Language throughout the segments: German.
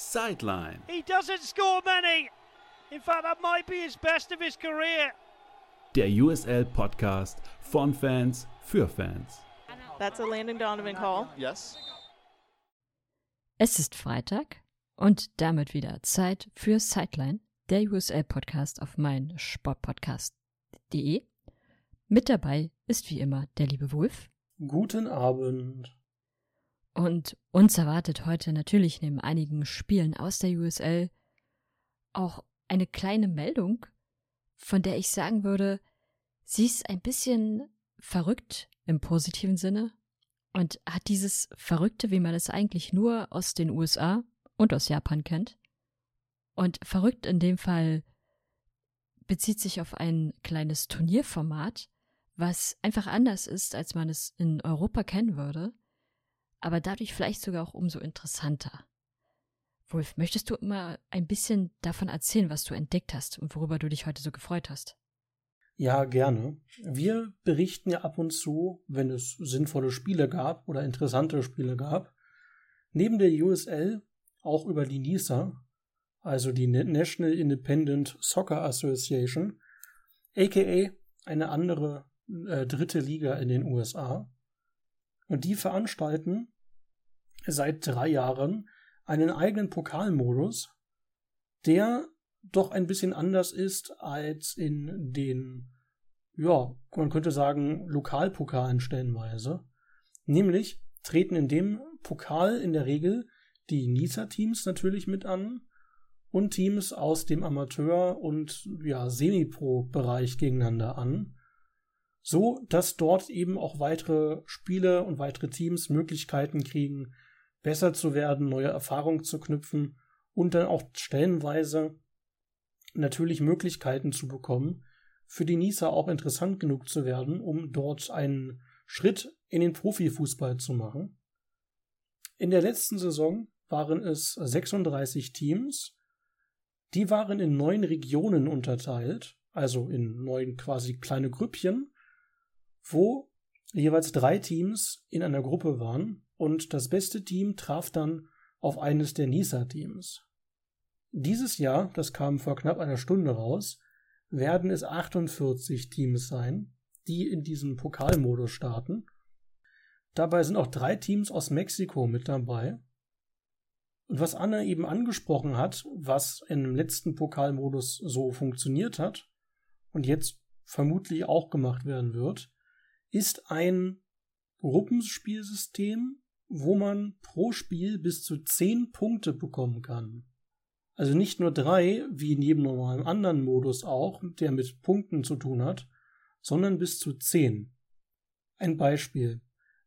Sideline. He doesn't score many. In fact, that might be his best of his career. Der USL Podcast von Fans für Fans. That's a Landon Donovan call. Yes. Es ist Freitag und damit wieder Zeit für Sideline, der USL Podcast auf mein Sportpodcast.de. Mit dabei ist wie immer der liebe Wolf. Guten Abend. Und uns erwartet heute natürlich neben einigen Spielen aus der USL auch eine kleine Meldung, von der ich sagen würde, sie ist ein bisschen verrückt im positiven Sinne und hat dieses Verrückte, wie man es eigentlich nur aus den USA und aus Japan kennt. Und verrückt in dem Fall bezieht sich auf ein kleines Turnierformat, was einfach anders ist, als man es in Europa kennen würde aber dadurch vielleicht sogar auch umso interessanter. Wolf, möchtest du immer ein bisschen davon erzählen, was du entdeckt hast und worüber du dich heute so gefreut hast? Ja, gerne. Wir berichten ja ab und zu, wenn es sinnvolle Spiele gab oder interessante Spiele gab, neben der USL auch über die NISA, also die National Independent Soccer Association, aka eine andere äh, dritte Liga in den USA. Und die veranstalten seit drei Jahren einen eigenen Pokalmodus, der doch ein bisschen anders ist als in den, ja, man könnte sagen, Lokalpokalen stellenweise. Nämlich treten in dem Pokal in der Regel die NISA-Teams natürlich mit an und Teams aus dem Amateur- und ja, Semi-Pro-Bereich gegeneinander an so dass dort eben auch weitere Spiele und weitere Teams Möglichkeiten kriegen, besser zu werden, neue Erfahrungen zu knüpfen und dann auch stellenweise natürlich Möglichkeiten zu bekommen, für die Nisa auch interessant genug zu werden, um dort einen Schritt in den Profifußball zu machen. In der letzten Saison waren es 36 Teams, die waren in neun Regionen unterteilt, also in neun quasi kleine Grüppchen, wo jeweils drei Teams in einer Gruppe waren und das beste Team traf dann auf eines der NISA-Teams. Dieses Jahr, das kam vor knapp einer Stunde raus, werden es 48 Teams sein, die in diesem Pokalmodus starten. Dabei sind auch drei Teams aus Mexiko mit dabei. Und was Anne eben angesprochen hat, was im letzten Pokalmodus so funktioniert hat und jetzt vermutlich auch gemacht werden wird, ist ein Gruppenspielsystem, wo man pro Spiel bis zu zehn Punkte bekommen kann. Also nicht nur drei, wie in jedem normalen anderen Modus auch, der mit Punkten zu tun hat, sondern bis zu zehn. Ein Beispiel.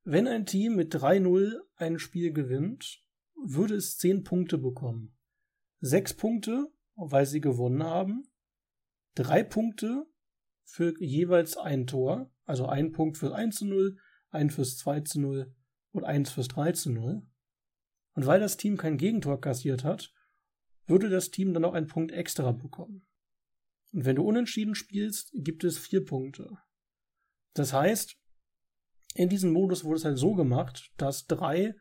Wenn ein Team mit 3-0 ein Spiel gewinnt, würde es zehn Punkte bekommen. Sechs Punkte, weil sie gewonnen haben, drei Punkte für jeweils ein Tor also ein Punkt fürs 1 zu 0, ein fürs 2 zu 0 und eins fürs 3 zu 0. Und weil das Team kein Gegentor kassiert hat, würde das Team dann auch einen Punkt extra bekommen. Und wenn du unentschieden spielst, gibt es vier Punkte. Das heißt, in diesem Modus wurde es halt so gemacht, dass drei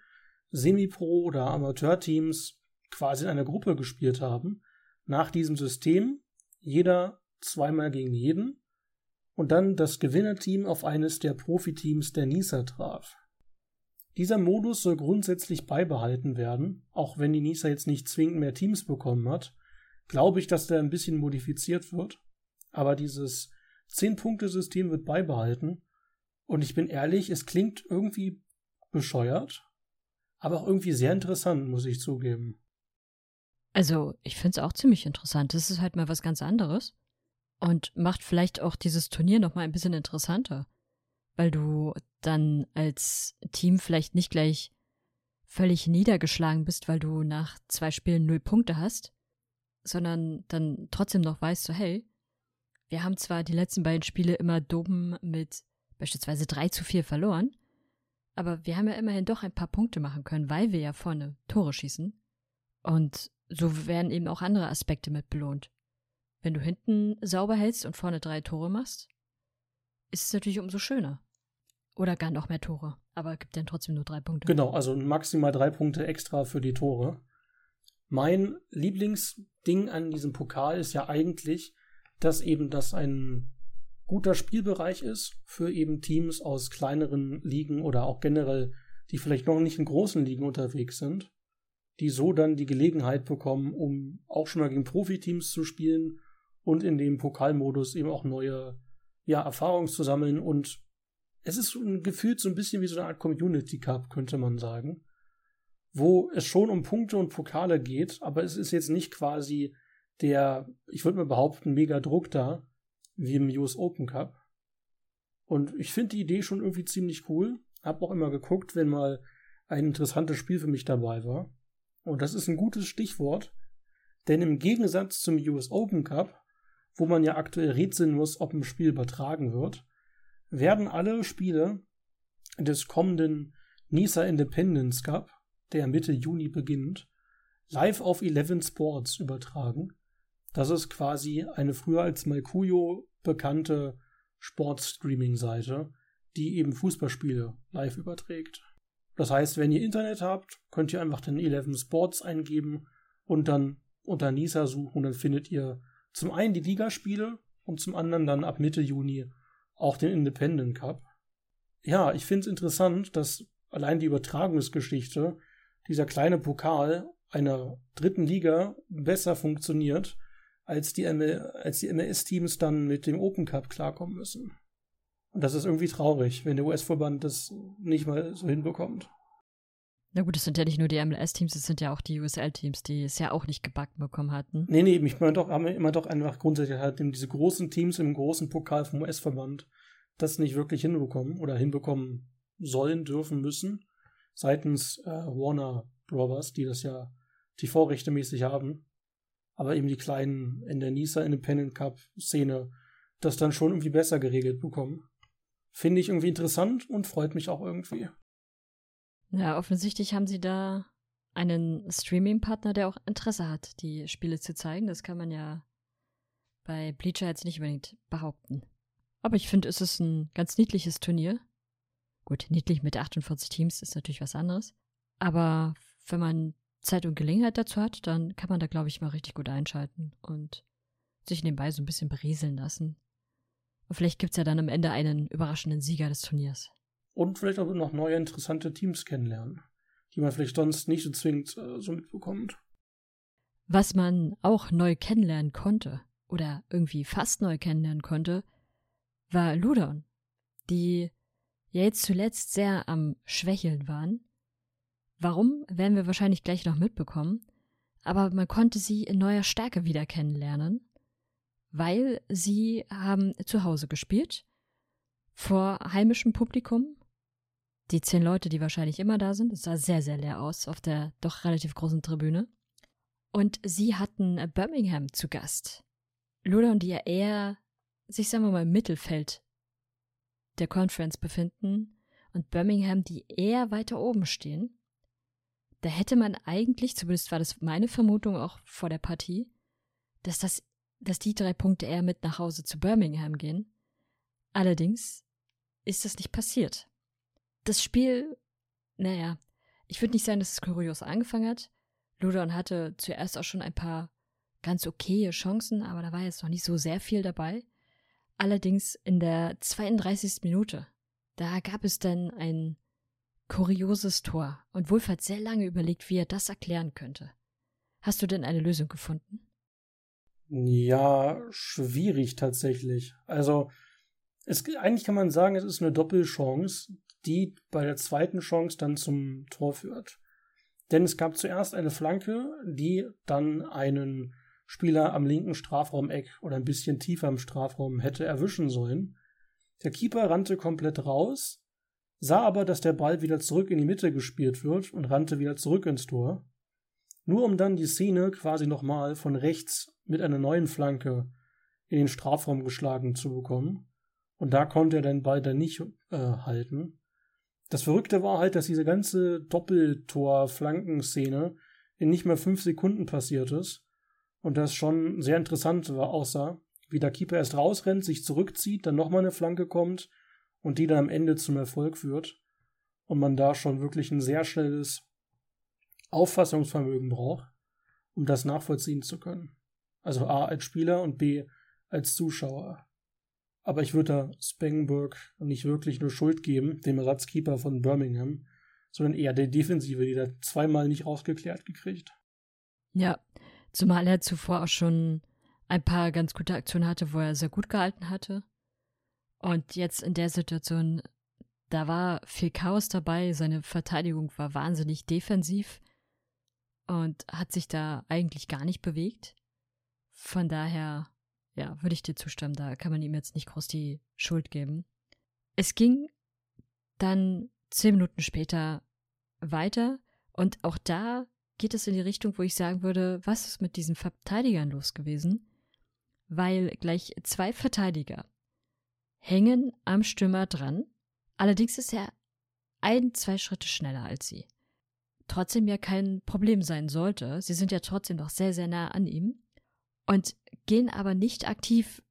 Semi-Pro- oder Amateurteams quasi in einer Gruppe gespielt haben. Nach diesem System jeder zweimal gegen jeden und dann das Gewinnerteam auf eines der Profiteams der NISA traf. Dieser Modus soll grundsätzlich beibehalten werden, auch wenn die NISA jetzt nicht zwingend mehr Teams bekommen hat, glaube ich, dass der ein bisschen modifiziert wird. Aber dieses 10-Punkte-System wird beibehalten. Und ich bin ehrlich, es klingt irgendwie bescheuert, aber auch irgendwie sehr interessant, muss ich zugeben. Also, ich finde es auch ziemlich interessant. Das ist halt mal was ganz anderes und macht vielleicht auch dieses Turnier noch mal ein bisschen interessanter, weil du dann als Team vielleicht nicht gleich völlig niedergeschlagen bist, weil du nach zwei Spielen null Punkte hast, sondern dann trotzdem noch weißt, so hey, wir haben zwar die letzten beiden Spiele immer dumm mit beispielsweise 3 zu 4 verloren, aber wir haben ja immerhin doch ein paar Punkte machen können, weil wir ja vorne Tore schießen. Und so werden eben auch andere Aspekte mit belohnt. Wenn du hinten sauber hältst und vorne drei Tore machst, ist es natürlich umso schöner. Oder gar noch mehr Tore, aber gibt dann trotzdem nur drei Punkte. Genau, also maximal drei Punkte extra für die Tore. Mein Lieblingsding an diesem Pokal ist ja eigentlich, dass eben das ein guter Spielbereich ist für eben Teams aus kleineren Ligen oder auch generell, die vielleicht noch nicht in großen Ligen unterwegs sind, die so dann die Gelegenheit bekommen, um auch schon mal gegen Profiteams zu spielen und in dem Pokalmodus eben auch neue ja, Erfahrungen zu sammeln und es ist gefühlt so ein bisschen wie so eine Art Community Cup, könnte man sagen, wo es schon um Punkte und Pokale geht, aber es ist jetzt nicht quasi der, ich würde mal behaupten, mega Druck da, wie im US Open Cup. Und ich finde die Idee schon irgendwie ziemlich cool. Hab auch immer geguckt, wenn mal ein interessantes Spiel für mich dabei war. Und das ist ein gutes Stichwort, denn im Gegensatz zum US Open Cup, wo man ja aktuell rätseln muss, ob ein Spiel übertragen wird, werden alle Spiele des kommenden NISA Independence Cup, der Mitte Juni beginnt, live auf Eleven Sports übertragen. Das ist quasi eine früher als Malkuyo bekannte Sportstreaming-Seite, die eben Fußballspiele live überträgt. Das heißt, wenn ihr Internet habt, könnt ihr einfach den 11 Sports eingeben und dann unter NISA suchen. Dann findet ihr zum einen die Ligaspiele und zum anderen dann ab Mitte Juni auch den Independent Cup. Ja, ich finde es interessant, dass allein die Übertragungsgeschichte dieser kleine Pokal einer dritten Liga besser funktioniert als die, die MLS-Teams dann mit dem Open Cup klarkommen müssen. Und das ist irgendwie traurig, wenn der US-Verband das nicht mal so hinbekommt. Na gut, es sind ja nicht nur die MLS-Teams, es sind ja auch die USL-Teams, die es ja auch nicht gebacken bekommen hatten. Nee, nee, ich meine doch, haben wir immer doch einfach grundsätzlich halt diese großen Teams im großen Pokal vom US-Verband das nicht wirklich hinbekommen oder hinbekommen sollen, dürfen, müssen. Seitens äh, Warner Brothers, die das ja TV-Rechte mäßig haben aber eben die kleinen in der NISA Independent Cup Szene das dann schon irgendwie besser geregelt bekommen. Finde ich irgendwie interessant und freut mich auch irgendwie. Ja, offensichtlich haben sie da einen Streaming-Partner, der auch Interesse hat, die Spiele zu zeigen. Das kann man ja bei Bleacher jetzt nicht unbedingt behaupten. Aber ich finde, es ist ein ganz niedliches Turnier. Gut, niedlich mit 48 Teams ist natürlich was anderes. Aber wenn man Zeit und Gelegenheit dazu hat, dann kann man da, glaube ich, mal richtig gut einschalten und sich nebenbei so ein bisschen berieseln lassen. Und vielleicht gibt es ja dann am Ende einen überraschenden Sieger des Turniers. Und vielleicht auch noch neue interessante Teams kennenlernen, die man vielleicht sonst nicht so zwingend äh, so mitbekommt. Was man auch neu kennenlernen konnte, oder irgendwie fast neu kennenlernen konnte, war Ludon, die ja jetzt zuletzt sehr am Schwächeln waren Warum, werden wir wahrscheinlich gleich noch mitbekommen, aber man konnte sie in neuer Stärke wieder kennenlernen, weil sie haben zu Hause gespielt, vor heimischem Publikum. Die zehn Leute, die wahrscheinlich immer da sind, es sah sehr, sehr leer aus auf der doch relativ großen Tribüne. Und sie hatten Birmingham zu Gast. Luda und die ja eher sich, sagen wir mal, im Mittelfeld der Conference befinden und Birmingham, die eher weiter oben stehen da hätte man eigentlich, zumindest war das meine Vermutung auch vor der Partie, dass das, dass die drei Punkte eher mit nach Hause zu Birmingham gehen. Allerdings ist das nicht passiert. Das Spiel, naja, ich würde nicht sagen, dass es kurios angefangen hat. Ludon hatte zuerst auch schon ein paar ganz okaye Chancen, aber da war jetzt noch nicht so sehr viel dabei. Allerdings in der 32. Minute, da gab es dann ein kurioses Tor und Wulf hat sehr lange überlegt, wie er das erklären könnte. Hast du denn eine Lösung gefunden? Ja, schwierig tatsächlich. Also, es, eigentlich kann man sagen, es ist eine Doppelchance, die bei der zweiten Chance dann zum Tor führt. Denn es gab zuerst eine Flanke, die dann einen Spieler am linken Strafraumeck oder ein bisschen tiefer im Strafraum hätte erwischen sollen. Der Keeper rannte komplett raus, sah aber, dass der Ball wieder zurück in die Mitte gespielt wird und rannte wieder zurück ins Tor. Nur um dann die Szene quasi nochmal von rechts mit einer neuen Flanke in den Strafraum geschlagen zu bekommen. Und da konnte er den Ball dann nicht äh, halten. Das Verrückte war halt, dass diese ganze Doppeltor-Flankenszene in nicht mehr fünf Sekunden passiert ist. Und das schon sehr interessant war, aussah, wie der Keeper erst rausrennt, sich zurückzieht, dann nochmal eine Flanke kommt und die dann am Ende zum Erfolg führt und man da schon wirklich ein sehr schnelles Auffassungsvermögen braucht. um das nachvollziehen zu können. Also A als Spieler und B als Zuschauer. Aber ich würde da Spangenberg nicht wirklich nur Schuld geben, dem Ersatzkeeper von Birmingham, sondern eher der Defensive, die da zweimal nicht rausgeklärt gekriegt. Ja, zumal er zuvor auch schon ein paar ganz gute Aktionen hatte, wo er sehr gut gehalten hatte. Und jetzt in der Situation, da war viel Chaos dabei, seine Verteidigung war wahnsinnig defensiv und hat sich da eigentlich gar nicht bewegt. Von daher, ja, würde ich dir zustimmen, da kann man ihm jetzt nicht groß die Schuld geben. Es ging dann zehn Minuten später weiter und auch da geht es in die Richtung, wo ich sagen würde, was ist mit diesen Verteidigern los gewesen? Weil gleich zwei Verteidiger hängen am Stürmer dran. Allerdings ist er ein, zwei Schritte schneller als sie trotzdem ja kein Problem sein sollte. Sie sind ja trotzdem noch sehr, sehr nah an ihm und gehen aber nicht aktiv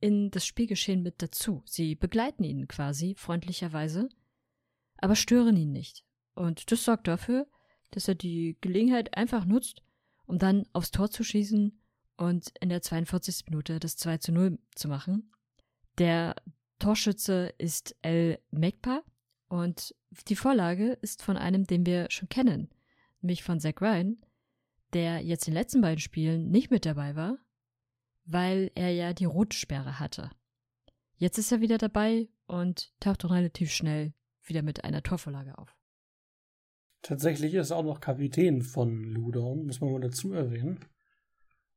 in das Spielgeschehen mit dazu. Sie begleiten ihn quasi freundlicherweise, aber stören ihn nicht. Und das sorgt dafür, dass er die Gelegenheit einfach nutzt, um dann aufs Tor zu schießen und in der 42. Minute das 2 zu 0 zu machen. Der Torschütze ist El Mekpa und die Vorlage ist von einem, den wir schon kennen, nämlich von Zack Ryan, der jetzt in den letzten beiden Spielen nicht mit dabei war, weil er ja die Rotsperre hatte. Jetzt ist er wieder dabei und taucht relativ schnell wieder mit einer Torvorlage auf. Tatsächlich ist er auch noch Kapitän von Ludon, muss man mal dazu erwähnen.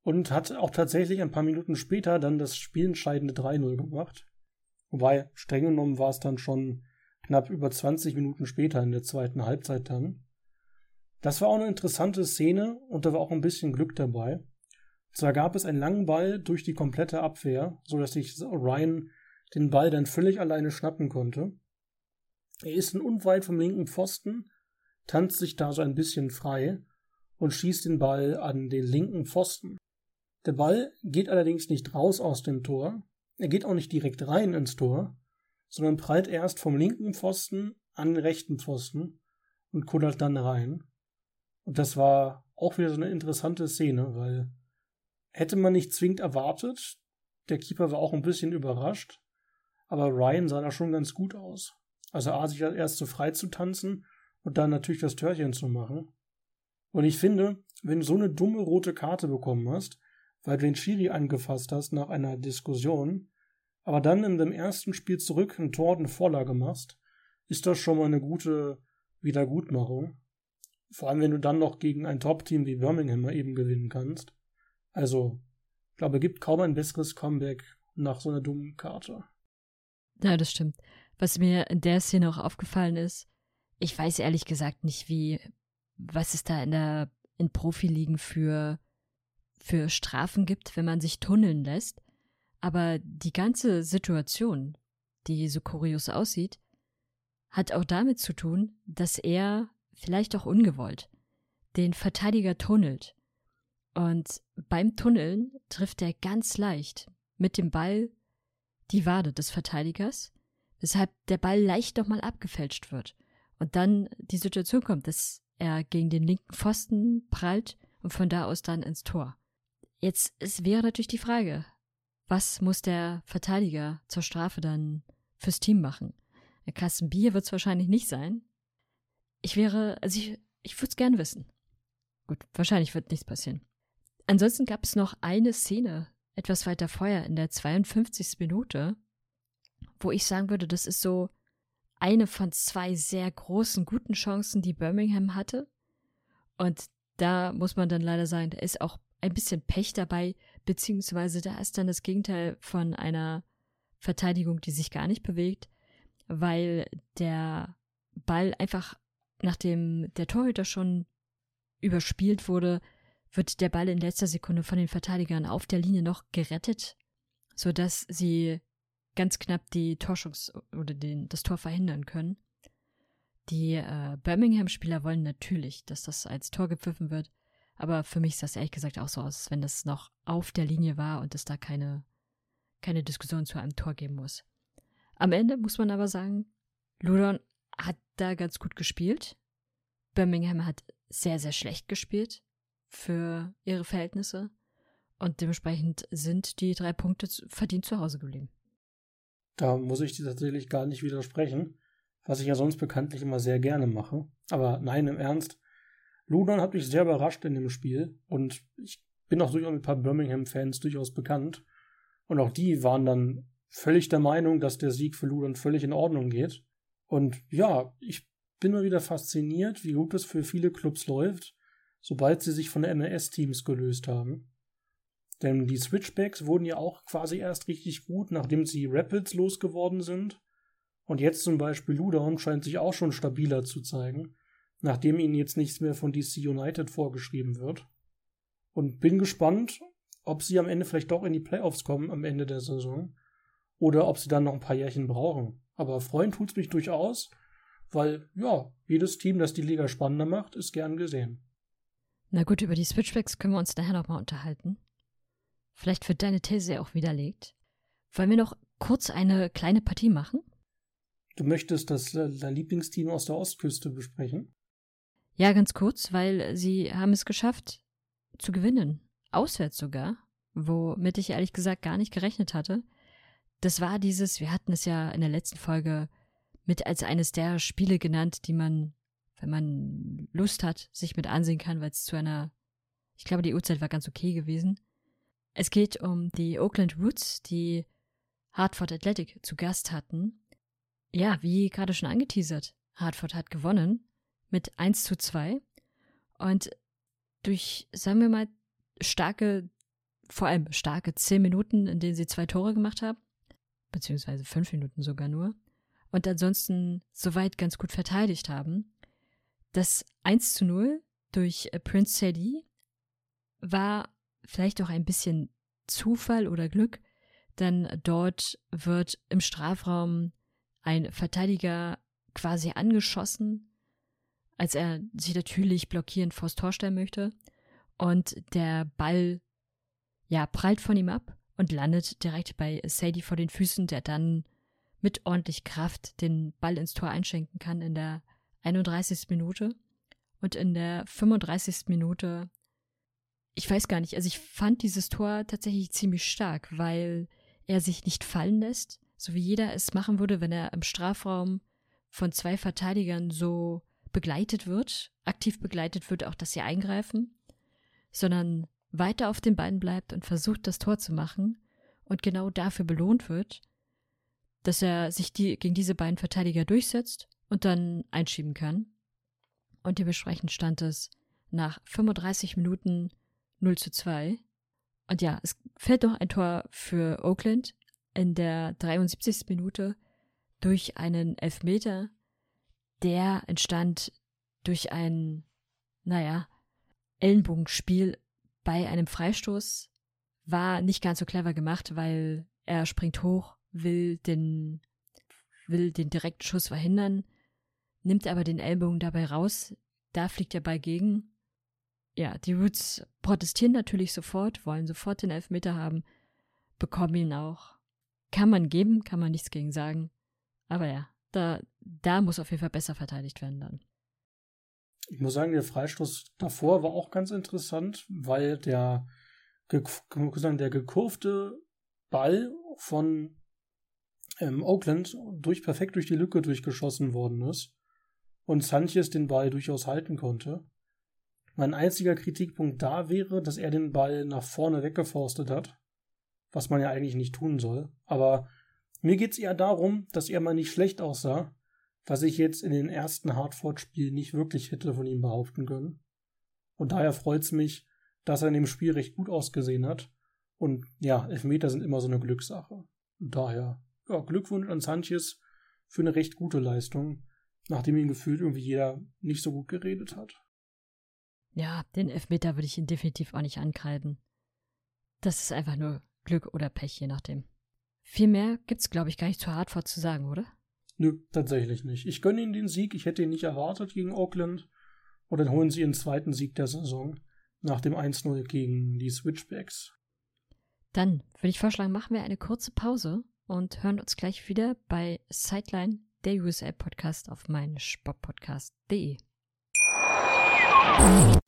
Und hat auch tatsächlich ein paar Minuten später dann das spielentscheidende 3-0 gemacht. Wobei, streng genommen war es dann schon knapp über 20 Minuten später in der zweiten Halbzeit dann. Das war auch eine interessante Szene und da war auch ein bisschen Glück dabei. Zwar gab es einen langen Ball durch die komplette Abwehr, so dass sich Ryan den Ball dann völlig alleine schnappen konnte. Er ist unweit vom linken Pfosten, tanzt sich da so ein bisschen frei und schießt den Ball an den linken Pfosten. Der Ball geht allerdings nicht raus aus dem Tor, er geht auch nicht direkt rein ins Tor, sondern prallt erst vom linken Pfosten an den rechten Pfosten und kullert dann rein. Und das war auch wieder so eine interessante Szene, weil hätte man nicht zwingend erwartet, der Keeper war auch ein bisschen überrascht, aber Ryan sah da schon ganz gut aus. Also A, sich erst so frei zu tanzen und dann natürlich das Törchen zu machen. Und ich finde, wenn du so eine dumme rote Karte bekommen hast, weil du den Schiri angefasst hast nach einer Diskussion, aber dann in dem ersten Spiel zurück ein Tor und eine Vorlage machst, ist das schon mal eine gute Wiedergutmachung. Vor allem, wenn du dann noch gegen ein Top-Team wie Birmingham mal eben gewinnen kannst. Also, ich glaube, es gibt kaum ein besseres Comeback nach so einer dummen Karte. Ja, das stimmt. Was mir in der Szene auch aufgefallen ist, ich weiß ehrlich gesagt nicht, wie, was es da in der, in Profiligen für, für Strafen gibt, wenn man sich tunneln lässt. Aber die ganze Situation, die so kurios aussieht, hat auch damit zu tun, dass er, vielleicht auch ungewollt, den Verteidiger tunnelt. Und beim Tunneln trifft er ganz leicht mit dem Ball die Wade des Verteidigers, weshalb der Ball leicht nochmal abgefälscht wird. Und dann die Situation kommt, dass er gegen den linken Pfosten prallt und von da aus dann ins Tor. Jetzt es wäre natürlich die Frage, was muss der Verteidiger zur Strafe dann fürs Team machen? Ein Kasten wird es wahrscheinlich nicht sein. Ich wäre, also ich, ich würde es gern wissen. Gut, wahrscheinlich wird nichts passieren. Ansonsten gab es noch eine Szene etwas weiter vorher in der 52. Minute, wo ich sagen würde, das ist so eine von zwei sehr großen guten Chancen, die Birmingham hatte. Und da muss man dann leider sagen, da ist auch ein bisschen Pech dabei, beziehungsweise da ist dann das Gegenteil von einer Verteidigung, die sich gar nicht bewegt, weil der Ball einfach, nachdem der Torhüter schon überspielt wurde, wird der Ball in letzter Sekunde von den Verteidigern auf der Linie noch gerettet, sodass sie ganz knapp die Torschungs- oder den, das Tor verhindern können. Die äh, Birmingham-Spieler wollen natürlich, dass das als Tor gepfiffen wird, aber für mich sah es ehrlich gesagt auch so aus, als wenn das noch auf der Linie war und es da keine, keine Diskussion zu einem Tor geben muss. Am Ende muss man aber sagen, Ludon hat da ganz gut gespielt. Birmingham hat sehr, sehr schlecht gespielt. für ihre Verhältnisse. Und dementsprechend sind die drei Punkte verdient zu Hause geblieben. Da muss ich dir tatsächlich gar nicht widersprechen, was ich ja sonst bekanntlich immer sehr gerne mache. Aber nein, im Ernst. Ludon hat mich sehr überrascht in dem Spiel und ich bin auch durchaus mit ein paar Birmingham-Fans durchaus bekannt. Und auch die waren dann völlig der Meinung, dass der Sieg für Ludon völlig in Ordnung geht. Und ja, ich bin mal wieder fasziniert, wie gut es für viele Clubs läuft, sobald sie sich von MLS-Teams gelöst haben. Denn die Switchbacks wurden ja auch quasi erst richtig gut, nachdem sie Rapids losgeworden sind. Und jetzt zum Beispiel Ludon scheint sich auch schon stabiler zu zeigen, nachdem ihnen jetzt nichts mehr von DC United vorgeschrieben wird. Und bin gespannt, ob sie am Ende vielleicht doch in die Playoffs kommen am Ende der Saison oder ob sie dann noch ein paar Jährchen brauchen. Aber freuen tut's mich durchaus, weil ja, jedes Team, das die Liga spannender macht, ist gern gesehen. Na gut, über die Switchbacks können wir uns nachher nochmal unterhalten. Vielleicht wird deine These ja auch widerlegt. Wollen wir noch kurz eine kleine Partie machen? Du möchtest das äh, dein Lieblingsteam aus der Ostküste besprechen? Ja, ganz kurz, weil sie haben es geschafft zu gewinnen. Auswärts sogar, womit ich ehrlich gesagt gar nicht gerechnet hatte. Das war dieses, wir hatten es ja in der letzten Folge mit als eines der Spiele genannt, die man, wenn man Lust hat, sich mit ansehen kann, weil es zu einer, ich glaube, die Uhrzeit war ganz okay gewesen. Es geht um die Oakland Roots, die Hartford Athletic zu Gast hatten. Ja, wie gerade schon angeteasert, Hartford hat gewonnen mit 1 zu 2 und durch, sagen wir mal, starke, vor allem starke 10 Minuten, in denen sie zwei Tore gemacht haben, beziehungsweise 5 Minuten sogar nur, und ansonsten soweit ganz gut verteidigt haben. Das 1 zu 0 durch Prince Sadie war vielleicht auch ein bisschen Zufall oder Glück, denn dort wird im Strafraum ein Verteidiger quasi angeschossen, als er sich natürlich blockierend vors Tor stellen möchte. Und der Ball, ja, prallt von ihm ab und landet direkt bei Sadie vor den Füßen, der dann mit ordentlich Kraft den Ball ins Tor einschenken kann in der 31. Minute. Und in der 35. Minute ich weiß gar nicht, also ich fand dieses Tor tatsächlich ziemlich stark, weil er sich nicht fallen lässt, so wie jeder es machen würde, wenn er im Strafraum von zwei Verteidigern so begleitet wird, aktiv begleitet wird, auch dass sie eingreifen, sondern weiter auf den Beinen bleibt und versucht, das Tor zu machen und genau dafür belohnt wird, dass er sich die, gegen diese beiden Verteidiger durchsetzt und dann einschieben kann. Und dementsprechend stand es nach 35 Minuten 0 zu 2. Und ja, es fällt noch ein Tor für Oakland in der 73. Minute durch einen Elfmeter. Der entstand durch ein, naja, Ellenbogenspiel bei einem Freistoß. War nicht ganz so clever gemacht, weil er springt hoch, will den, will den direkten Schuss verhindern, nimmt aber den Ellbogen dabei raus. Da fliegt der Ball gegen ja, die Roots protestieren natürlich sofort, wollen sofort den Elfmeter haben, bekommen ihn auch. Kann man geben, kann man nichts gegen sagen. Aber ja, da, da muss auf jeden Fall besser verteidigt werden dann. Ich muss sagen, der Freistoß davor war auch ganz interessant, weil der, der gekurfte Ball von ähm, Oakland durch, perfekt durch die Lücke durchgeschossen worden ist und Sanchez den Ball durchaus halten konnte. Mein einziger Kritikpunkt da wäre, dass er den Ball nach vorne weggeforstet hat, was man ja eigentlich nicht tun soll. Aber mir geht es eher darum, dass er mal nicht schlecht aussah, was ich jetzt in den ersten Hartford-Spielen nicht wirklich hätte von ihm behaupten können. Und daher freut es mich, dass er in dem Spiel recht gut ausgesehen hat. Und ja, Elfmeter sind immer so eine Glückssache. Und daher, ja, Glückwunsch an Sanchez für eine recht gute Leistung, nachdem ihn gefühlt irgendwie jeder nicht so gut geredet hat. Ja, den Elfmeter würde ich ihn definitiv auch nicht ankreiden. Das ist einfach nur Glück oder Pech, je nachdem. Viel mehr gibt's, glaube ich, gar nicht zu Hartford zu sagen, oder? Nö, tatsächlich nicht. Ich gönne ihnen den Sieg. Ich hätte ihn nicht erwartet gegen Auckland. Und dann holen sie ihren zweiten Sieg der Saison nach dem 1-0 gegen die Switchbacks. Dann würde ich vorschlagen, machen wir eine kurze Pause und hören uns gleich wieder bei Sideline, der USA Podcast auf meinsportpodcast.de.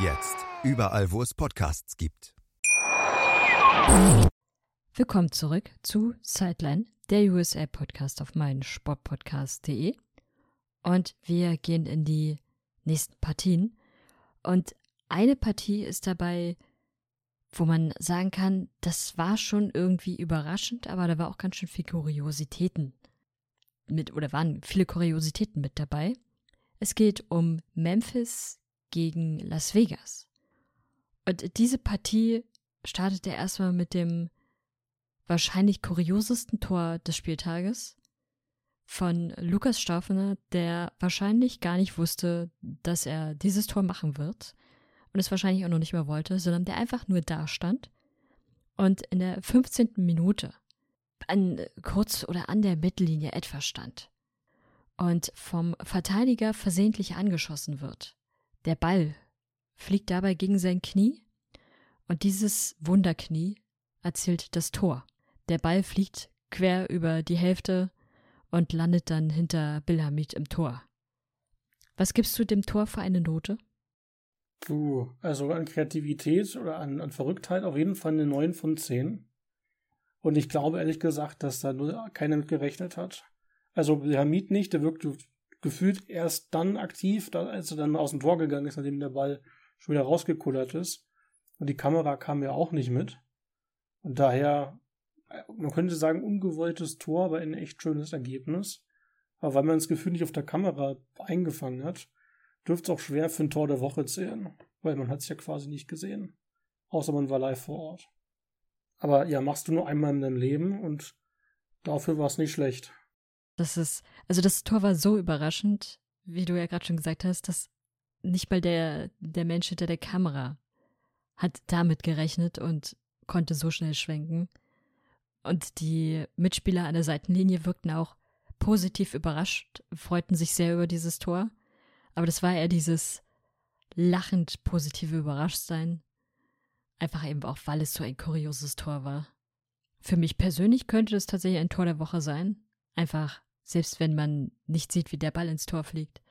Jetzt. Überall, wo es Podcasts gibt. Willkommen zurück zu Sideline, der USA Podcast auf meinen Sportpodcast.de. Und wir gehen in die nächsten Partien. Und eine Partie ist dabei, wo man sagen kann, das war schon irgendwie überraschend, aber da war auch ganz schön viel Kuriositäten mit, oder waren viele Kuriositäten mit dabei. Es geht um Memphis gegen Las Vegas. Und diese Partie startete erstmal mit dem wahrscheinlich kuriosesten Tor des Spieltages von Lukas Staufener, der wahrscheinlich gar nicht wusste, dass er dieses Tor machen wird und es wahrscheinlich auch noch nicht mehr wollte, sondern der einfach nur da stand und in der 15. Minute an, kurz oder an der Mittellinie etwa stand und vom Verteidiger versehentlich angeschossen wird. Der Ball fliegt dabei gegen sein Knie und dieses Wunderknie erzielt das Tor. Der Ball fliegt quer über die Hälfte und landet dann hinter Bilhamid im Tor. Was gibst du dem Tor für eine Note? Puh, also an Kreativität oder an, an Verrücktheit auf jeden Fall eine 9 von 10. Und ich glaube ehrlich gesagt, dass da nur keiner mit gerechnet hat. Also Bilhamid nicht, der wirkt gefühlt erst dann aktiv, als er dann aus dem Tor gegangen ist, nachdem der Ball schon wieder rausgekullert ist. Und die Kamera kam ja auch nicht mit. Und daher, man könnte sagen, ungewolltes Tor, aber ein echt schönes Ergebnis. Aber weil man das Gefühl nicht auf der Kamera eingefangen hat, dürfte es auch schwer für ein Tor der Woche zählen. Weil man hat es ja quasi nicht gesehen. Außer man war live vor Ort. Aber ja, machst du nur einmal in deinem Leben und dafür war es nicht schlecht. Das ist, also das Tor war so überraschend, wie du ja gerade schon gesagt hast, dass nicht mal der, der Mensch hinter der Kamera hat damit gerechnet und konnte so schnell schwenken. Und die Mitspieler an der Seitenlinie wirkten auch positiv überrascht, freuten sich sehr über dieses Tor. Aber das war eher dieses lachend positive Überraschtsein. Einfach eben auch, weil es so ein kurioses Tor war. Für mich persönlich könnte das tatsächlich ein Tor der Woche sein. Einfach selbst wenn man nicht sieht, wie der Ball ins Tor fliegt.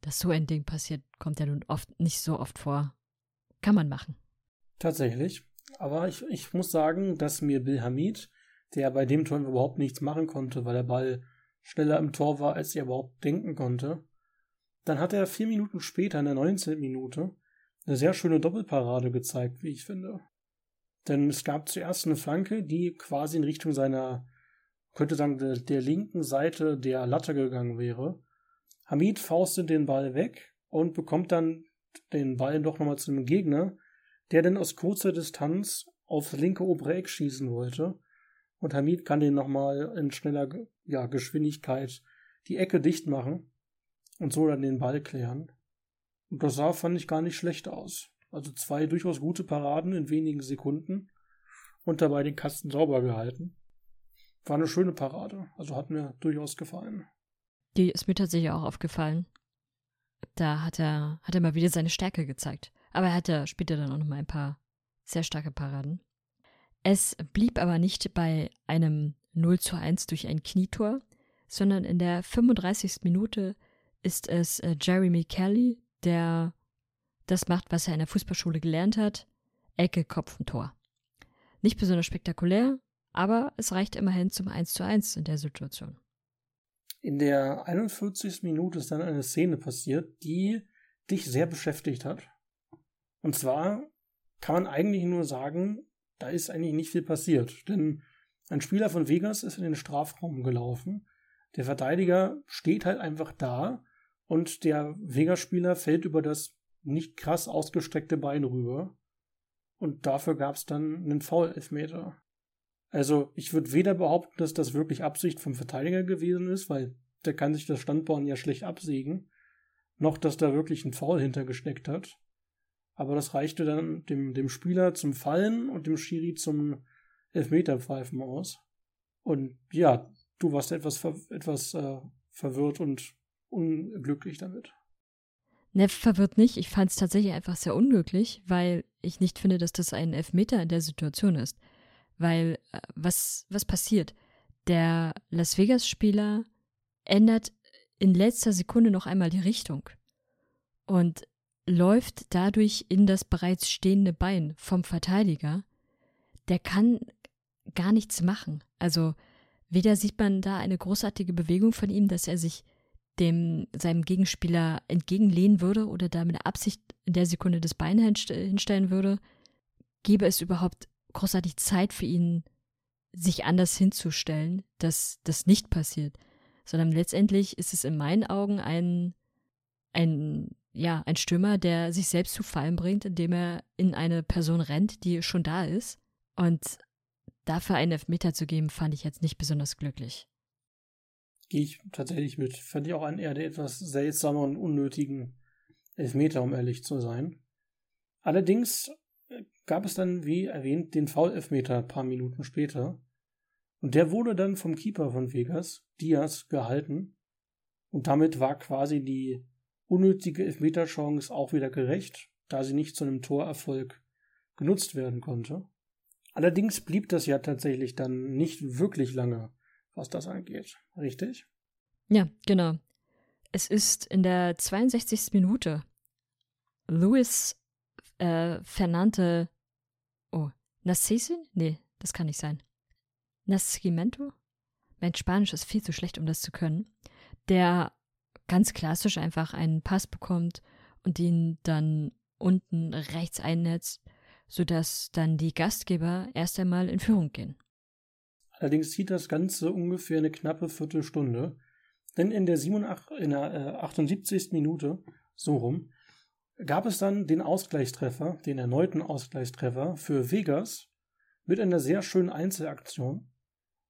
Dass so ein Ding passiert, kommt ja nun oft nicht so oft vor. Kann man machen. Tatsächlich. Aber ich, ich muss sagen, dass mir Bill Hamid, der bei dem Tor überhaupt nichts machen konnte, weil der Ball schneller im Tor war, als er überhaupt denken konnte, dann hat er vier Minuten später in der 19. Minute eine sehr schöne Doppelparade gezeigt, wie ich finde. Denn es gab zuerst eine Flanke, die quasi in Richtung seiner könnte sagen, der, der linken Seite der Latte gegangen wäre. Hamid faustet den Ball weg und bekommt dann den Ball doch nochmal zu einem Gegner, der dann aus kurzer Distanz aufs linke obere Eck schießen wollte. Und Hamid kann den nochmal in schneller ja, Geschwindigkeit die Ecke dicht machen und so dann den Ball klären. Und das sah, fand ich, gar nicht schlecht aus. Also zwei durchaus gute Paraden in wenigen Sekunden und dabei den Kasten sauber gehalten. War eine schöne Parade. Also hat mir durchaus gefallen. Die ist mir tatsächlich auch aufgefallen. Da hat er, hat er mal wieder seine Stärke gezeigt. Aber er hatte später dann auch noch mal ein paar sehr starke Paraden. Es blieb aber nicht bei einem 0 zu 1 durch ein Knietor, sondern in der 35. Minute ist es äh, Jeremy Kelly, der das macht, was er in der Fußballschule gelernt hat. Ecke, Kopf und Tor. Nicht besonders spektakulär, aber es reicht immerhin zum 1 zu 1 in der Situation. In der 41. Minute ist dann eine Szene passiert, die dich sehr beschäftigt hat. Und zwar kann man eigentlich nur sagen, da ist eigentlich nicht viel passiert. Denn ein Spieler von Vegas ist in den Strafraum gelaufen. Der Verteidiger steht halt einfach da und der Vegas-Spieler fällt über das nicht krass ausgestreckte Bein rüber. Und dafür gab es dann einen Foul-Elfmeter. Also ich würde weder behaupten, dass das wirklich Absicht vom Verteidiger gewesen ist, weil der kann sich das Standbein ja schlecht absägen. noch, dass da wirklich ein Foul hintergesteckt hat. Aber das reichte dann dem, dem Spieler zum Fallen und dem Schiri zum Elfmeterpfeifen aus. Und ja, du warst etwas, ver etwas äh, verwirrt und unglücklich damit. Ne, verwirrt nicht. Ich fand es tatsächlich einfach sehr unglücklich, weil ich nicht finde, dass das ein Elfmeter in der Situation ist. Weil äh, was, was passiert? Der Las Vegas-Spieler ändert in letzter Sekunde noch einmal die Richtung und läuft dadurch in das bereits stehende Bein vom Verteidiger. Der kann gar nichts machen. Also weder sieht man da eine großartige Bewegung von ihm, dass er sich dem seinem Gegenspieler entgegenlehnen würde oder da mit Absicht in der Sekunde das Bein hinstellen würde, gäbe es überhaupt großartig Zeit für ihn, sich anders hinzustellen, dass das nicht passiert. Sondern letztendlich ist es in meinen Augen ein, ein, ja, ein Stürmer, der sich selbst zu Fallen bringt, indem er in eine Person rennt, die schon da ist. Und dafür einen Elfmeter zu geben, fand ich jetzt nicht besonders glücklich. Gehe ich tatsächlich mit. Fand ich auch einen eher der etwas seltsamen und unnötigen Elfmeter, um ehrlich zu sein. Allerdings gab es dann, wie erwähnt, den Foul-Elfmeter ein paar Minuten später. Und der wurde dann vom Keeper von Vegas, Diaz, gehalten. Und damit war quasi die unnötige Elfmeterchance auch wieder gerecht, da sie nicht zu einem Torerfolg genutzt werden konnte. Allerdings blieb das ja tatsächlich dann nicht wirklich lange, was das angeht. Richtig? Ja, genau. Es ist in der 62. Minute. Luis äh, Fernante. Oh, Nascesin? Nee, das kann nicht sein. Nascimento? Mein Spanisch ist viel zu schlecht, um das zu können. Der ganz klassisch einfach einen Pass bekommt und ihn dann unten rechts einnetzt sodass dann die Gastgeber erst einmal in Führung gehen. Allerdings zieht das Ganze ungefähr eine knappe Viertelstunde, denn in der, 87, in der 78. Äh, Minute, so rum, gab es dann den Ausgleichstreffer, den erneuten Ausgleichstreffer für Vegas mit einer sehr schönen Einzelaktion.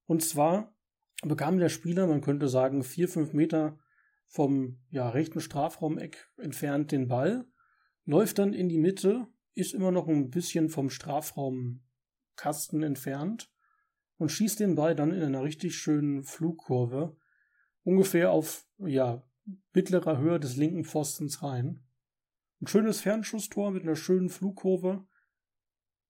Und zwar bekam der Spieler, man könnte sagen, vier, fünf Meter vom ja, rechten Strafraumeck entfernt den Ball, läuft dann in die Mitte ist immer noch ein bisschen vom Strafraumkasten entfernt und schießt den Ball dann in einer richtig schönen Flugkurve ungefähr auf ja, mittlerer Höhe des linken Pfostens rein. Ein schönes Fernschusstor mit einer schönen Flugkurve.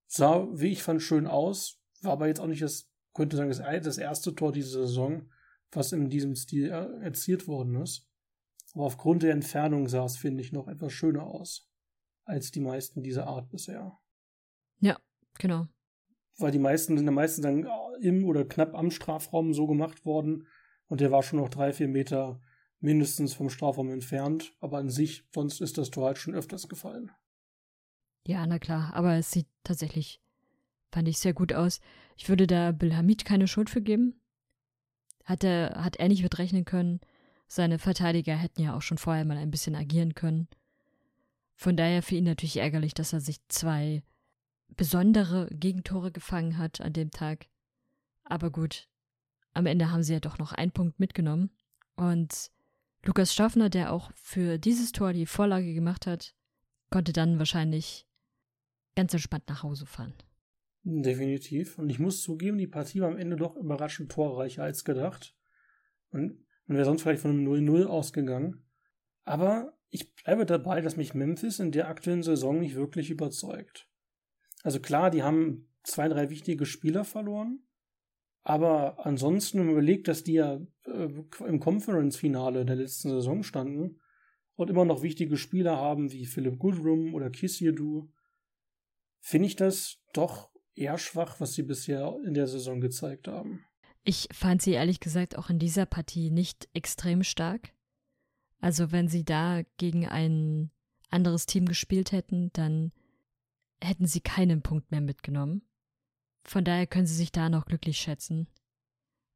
Sah, wie ich fand, schön aus. War aber jetzt auch nicht das, könnte sagen, das erste Tor dieser Saison, was in diesem Stil erzielt worden ist. Aber aufgrund der Entfernung sah es, finde ich, noch etwas schöner aus als die meisten dieser Art bisher. Ja, genau. Weil die meisten sind der meisten dann im oder knapp am Strafraum so gemacht worden und der war schon noch drei, vier Meter mindestens vom Strafraum entfernt, aber an sich, sonst ist das Tor halt schon öfters gefallen. Ja, na klar, aber es sieht tatsächlich, fand ich, sehr gut aus. Ich würde da Bill Hamid keine Schuld für geben. Hat er, hat er nicht mitrechnen können. Seine Verteidiger hätten ja auch schon vorher mal ein bisschen agieren können. Von daher für ihn natürlich ärgerlich, dass er sich zwei besondere Gegentore gefangen hat an dem Tag. Aber gut, am Ende haben sie ja doch noch einen Punkt mitgenommen. Und Lukas Schaffner, der auch für dieses Tor die Vorlage gemacht hat, konnte dann wahrscheinlich ganz entspannt nach Hause fahren. Definitiv. Und ich muss zugeben, die Partie war am Ende doch überraschend torreicher als gedacht. Und man wäre sonst vielleicht von einem 0-0 ausgegangen. Aber ich bleibe dabei, dass mich Memphis in der aktuellen Saison nicht wirklich überzeugt. Also klar, die haben zwei, drei wichtige Spieler verloren, aber ansonsten, wenn man überlegt, dass die ja äh, im Conference-Finale der letzten Saison standen und immer noch wichtige Spieler haben wie Philip Goodrum oder Kissiedu, finde ich das doch eher schwach, was sie bisher in der Saison gezeigt haben. Ich fand sie ehrlich gesagt auch in dieser Partie nicht extrem stark. Also wenn sie da gegen ein anderes Team gespielt hätten, dann hätten sie keinen Punkt mehr mitgenommen. Von daher können sie sich da noch glücklich schätzen.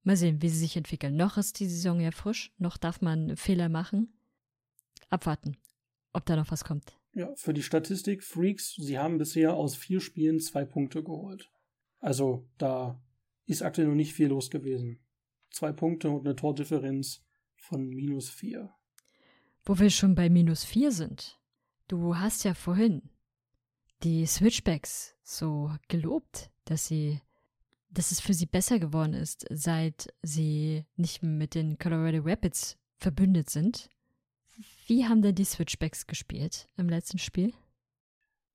Mal sehen, wie sie sich entwickeln. Noch ist die Saison ja frisch, noch darf man Fehler machen. Abwarten, ob da noch was kommt. Ja, für die Statistik Freaks, sie haben bisher aus vier Spielen zwei Punkte geholt. Also da ist aktuell noch nicht viel los gewesen. Zwei Punkte und eine Tordifferenz von minus vier. Wo wir schon bei minus vier sind. Du hast ja vorhin die Switchbacks so gelobt, dass sie, dass es für sie besser geworden ist, seit sie nicht mit den Colorado Rapids verbündet sind. Wie haben denn die Switchbacks gespielt im letzten Spiel?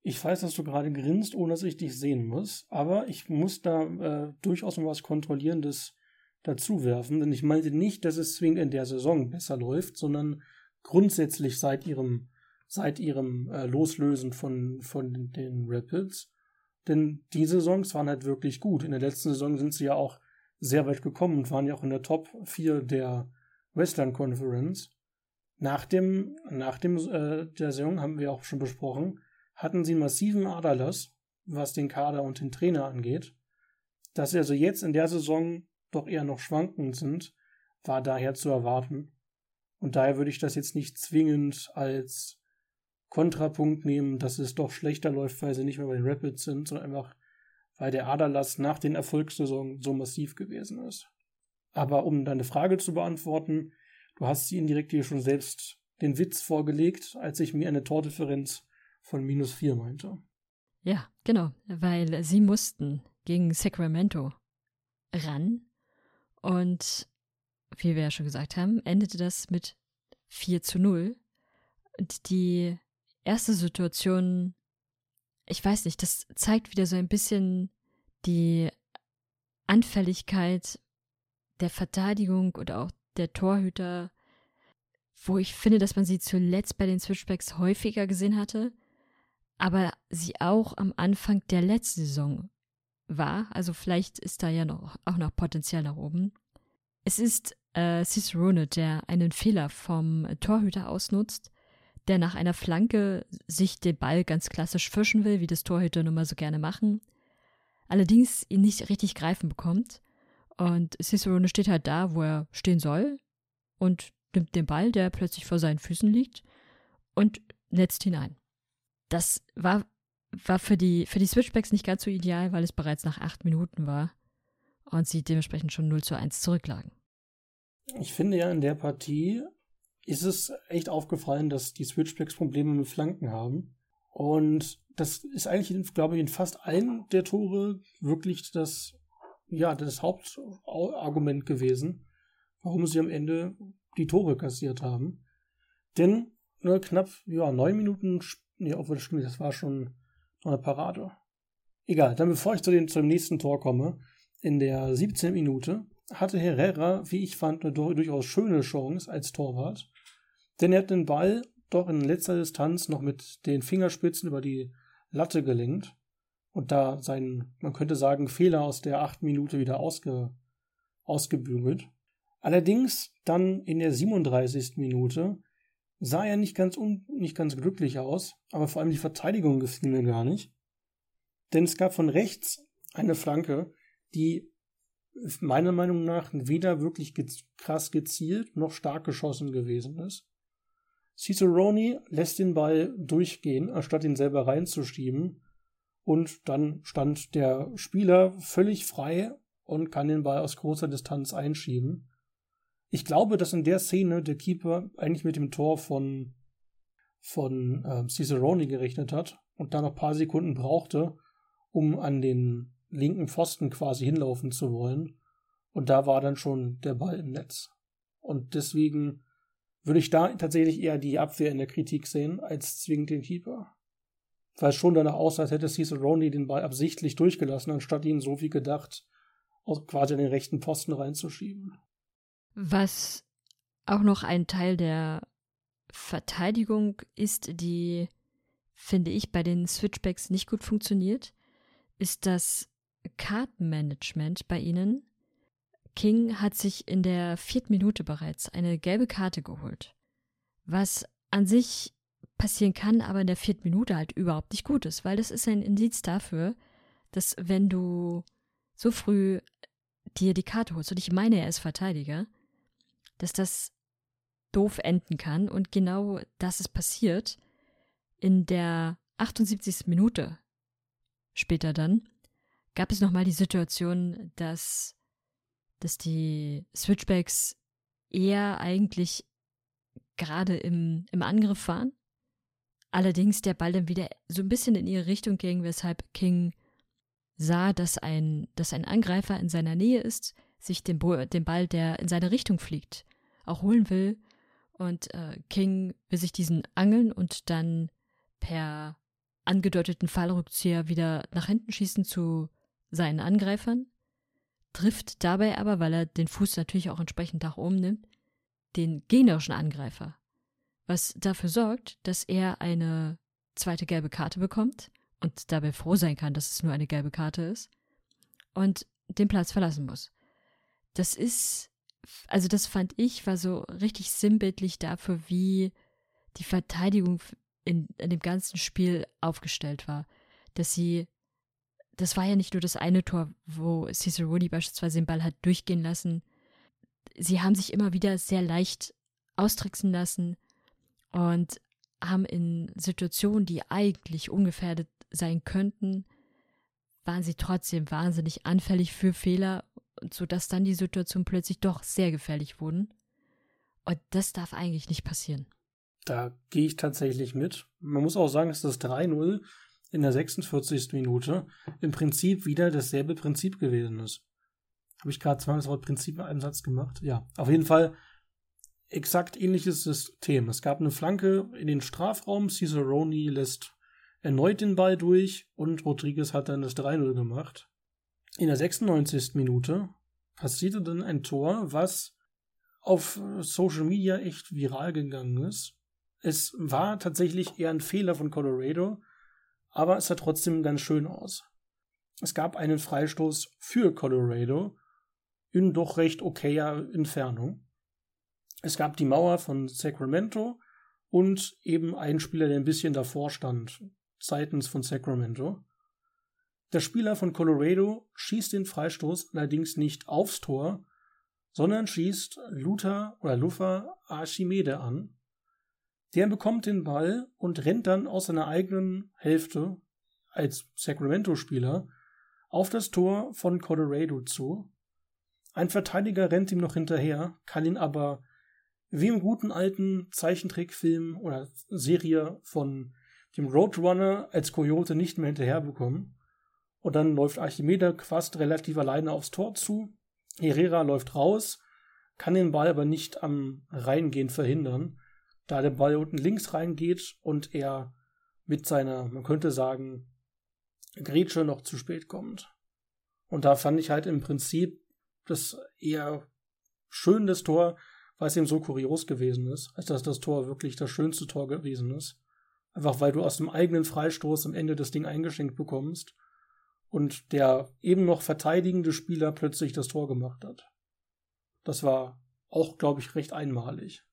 Ich weiß, dass du gerade grinst, ohne dass ich dich sehen muss, aber ich muss da äh, durchaus noch was Kontrollierendes dazu werfen, denn ich meinte nicht, dass es zwingend in der Saison besser läuft, sondern grundsätzlich seit ihrem, seit ihrem äh, Loslösen von, von den Rapids. Denn die Saisons waren halt wirklich gut. In der letzten Saison sind sie ja auch sehr weit gekommen und waren ja auch in der Top 4 der Western Conference. Nach dem, nach dem äh, der Saison haben wir auch schon besprochen, hatten sie massiven Aderlass, was den Kader und den Trainer angeht. Dass sie also jetzt in der Saison doch eher noch schwankend sind, war daher zu erwarten. Und daher würde ich das jetzt nicht zwingend als Kontrapunkt nehmen, dass es doch schlechter läuft, weil sie nicht mehr bei den Rapids sind, sondern einfach, weil der Aderlass nach den Erfolgssaison so massiv gewesen ist. Aber um deine Frage zu beantworten, du hast sie indirekt hier schon selbst den Witz vorgelegt, als ich mir eine Tordifferenz von minus vier meinte. Ja, genau, weil sie mussten gegen Sacramento ran und wie wir ja schon gesagt haben, endete das mit 4 zu 0. Und die erste Situation, ich weiß nicht, das zeigt wieder so ein bisschen die Anfälligkeit der Verteidigung oder auch der Torhüter, wo ich finde, dass man sie zuletzt bei den Switchbacks häufiger gesehen hatte, aber sie auch am Anfang der letzten Saison war. Also vielleicht ist da ja noch, auch noch Potenzial nach oben. Es ist äh, Cicerone, der einen Fehler vom Torhüter ausnutzt, der nach einer Flanke sich den Ball ganz klassisch fischen will, wie das Torhüter nun mal so gerne machen, allerdings ihn nicht richtig greifen bekommt. Und Cicerone steht halt da, wo er stehen soll und nimmt den Ball, der plötzlich vor seinen Füßen liegt, und netzt hinein. Das war war für die, für die Switchbacks nicht ganz so ideal, weil es bereits nach acht Minuten war und sie dementsprechend schon 0 zu 1 zurücklagen. Ich finde ja, in der Partie ist es echt aufgefallen, dass die Switchbacks Probleme mit Flanken haben. Und das ist eigentlich, glaube ich, in fast allen der Tore wirklich das, ja, das Hauptargument gewesen, warum sie am Ende die Tore kassiert haben. Denn nur knapp, ja, neun Minuten, nee, obwohl das stimmt, das war schon eine Parade. Egal, dann bevor ich zu den, zum nächsten Tor komme, in der 17. Minute hatte Herrera, wie ich fand, eine durchaus schöne Chance als Torwart. Denn er hat den Ball doch in letzter Distanz noch mit den Fingerspitzen über die Latte gelenkt und da seinen, man könnte sagen, Fehler aus der achten Minute wieder ausge, ausgebügelt. Allerdings dann in der 37. Minute sah er nicht ganz, un, nicht ganz glücklich aus, aber vor allem die Verteidigung gefiel mir gar nicht. Denn es gab von rechts eine Flanke, die meiner Meinung nach weder wirklich krass gezielt noch stark geschossen gewesen ist. Cicerone lässt den Ball durchgehen, anstatt ihn selber reinzuschieben. Und dann stand der Spieler völlig frei und kann den Ball aus großer Distanz einschieben. Ich glaube, dass in der Szene der Keeper eigentlich mit dem Tor von, von äh, Cicerone gerechnet hat und dann noch ein paar Sekunden brauchte, um an den linken Pfosten quasi hinlaufen zu wollen. Und da war dann schon der Ball im Netz. Und deswegen würde ich da tatsächlich eher die Abwehr in der Kritik sehen, als zwingend den Keeper. Weil schon danach aussah, als hätte Cicerone den Ball absichtlich durchgelassen, anstatt ihn so wie gedacht quasi an den rechten Posten reinzuschieben. Was auch noch ein Teil der Verteidigung ist, die, finde ich, bei den Switchbacks nicht gut funktioniert, ist das Kartenmanagement bei ihnen. King hat sich in der vierten Minute bereits eine gelbe Karte geholt. Was an sich passieren kann, aber in der vierten Minute halt überhaupt nicht gut ist, weil das ist ein Indiz dafür, dass wenn du so früh dir die Karte holst, und ich meine, er ist Verteidiger, dass das doof enden kann. Und genau das ist passiert. In der 78. Minute später dann gab es nochmal die Situation, dass, dass die Switchbacks eher eigentlich gerade im, im Angriff waren. Allerdings der Ball dann wieder so ein bisschen in ihre Richtung ging, weshalb King sah, dass ein, dass ein Angreifer in seiner Nähe ist, sich den, Bo den Ball, der in seine Richtung fliegt, auch holen will. Und äh, King will sich diesen angeln und dann per angedeuteten Fallrückzieher wieder nach hinten schießen zu seinen Angreifern, trifft dabei aber, weil er den Fuß natürlich auch entsprechend nach oben nimmt, den gegnerischen Angreifer, was dafür sorgt, dass er eine zweite gelbe Karte bekommt und dabei froh sein kann, dass es nur eine gelbe Karte ist und den Platz verlassen muss. Das ist, also das fand ich, war so richtig sinnbildlich dafür, wie die Verteidigung in, in dem ganzen Spiel aufgestellt war. Dass sie, das war ja nicht nur das eine Tor, wo Cecil Rooney beispielsweise den Ball hat durchgehen lassen. Sie haben sich immer wieder sehr leicht austricksen lassen und haben in Situationen, die eigentlich ungefährdet sein könnten, waren sie trotzdem wahnsinnig anfällig für Fehler, sodass dann die Situation plötzlich doch sehr gefährlich wurden. Und das darf eigentlich nicht passieren. Da gehe ich tatsächlich mit. Man muss auch sagen, dass das 3-0 in der 46. Minute im Prinzip wieder dasselbe Prinzip gewesen ist. Habe ich gerade zweimal das Wort Prinzip in einem Satz gemacht? Ja, auf jeden Fall exakt ähnliches System. Es gab eine Flanke in den Strafraum, Cicerone lässt erneut den Ball durch und Rodriguez hat dann das 3-0 gemacht. In der 96. Minute passierte dann ein Tor, was auf Social Media echt viral gegangen ist. Es war tatsächlich eher ein Fehler von Colorado, aber es sah trotzdem ganz schön aus. Es gab einen Freistoß für Colorado in doch recht okayer Entfernung. Es gab die Mauer von Sacramento und eben einen Spieler, der ein bisschen davor stand, seitens von Sacramento. Der Spieler von Colorado schießt den Freistoß allerdings nicht aufs Tor, sondern schießt Luther oder Lufa Archimede an, der bekommt den Ball und rennt dann aus seiner eigenen Hälfte als Sacramento-Spieler auf das Tor von Colorado zu. Ein Verteidiger rennt ihm noch hinterher, kann ihn aber wie im guten alten Zeichentrickfilm oder Serie von dem Roadrunner als Coyote nicht mehr hinterherbekommen. Und dann läuft Archimede fast relativ alleine aufs Tor zu. Herrera läuft raus, kann den Ball aber nicht am Reingehen verhindern da der Ball unten links reingeht und er mit seiner, man könnte sagen, Grätsche noch zu spät kommt. Und da fand ich halt im Prinzip das eher schön, das Tor, weil es eben so kurios gewesen ist, als dass das Tor wirklich das schönste Tor gewesen ist. Einfach weil du aus dem eigenen Freistoß am Ende das Ding eingeschenkt bekommst und der eben noch verteidigende Spieler plötzlich das Tor gemacht hat. Das war auch, glaube ich, recht einmalig.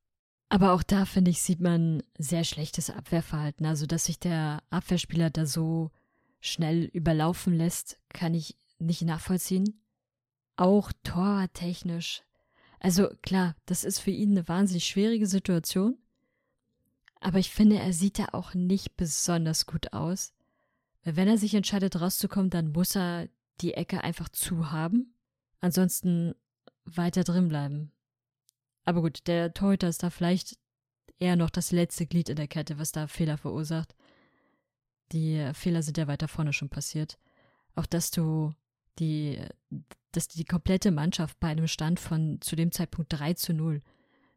Aber auch da, finde ich, sieht man sehr schlechtes Abwehrverhalten. Also, dass sich der Abwehrspieler da so schnell überlaufen lässt, kann ich nicht nachvollziehen. Auch tortechnisch. Also klar, das ist für ihn eine wahnsinnig schwierige Situation. Aber ich finde, er sieht da auch nicht besonders gut aus. Weil wenn er sich entscheidet, rauszukommen, dann muss er die Ecke einfach zu haben. Ansonsten weiter drin bleiben. Aber gut, der Torhüter ist da vielleicht eher noch das letzte Glied in der Kette, was da Fehler verursacht. Die Fehler sind ja weiter vorne schon passiert. Auch dass du die, dass die komplette Mannschaft bei einem Stand von zu dem Zeitpunkt 3 zu 0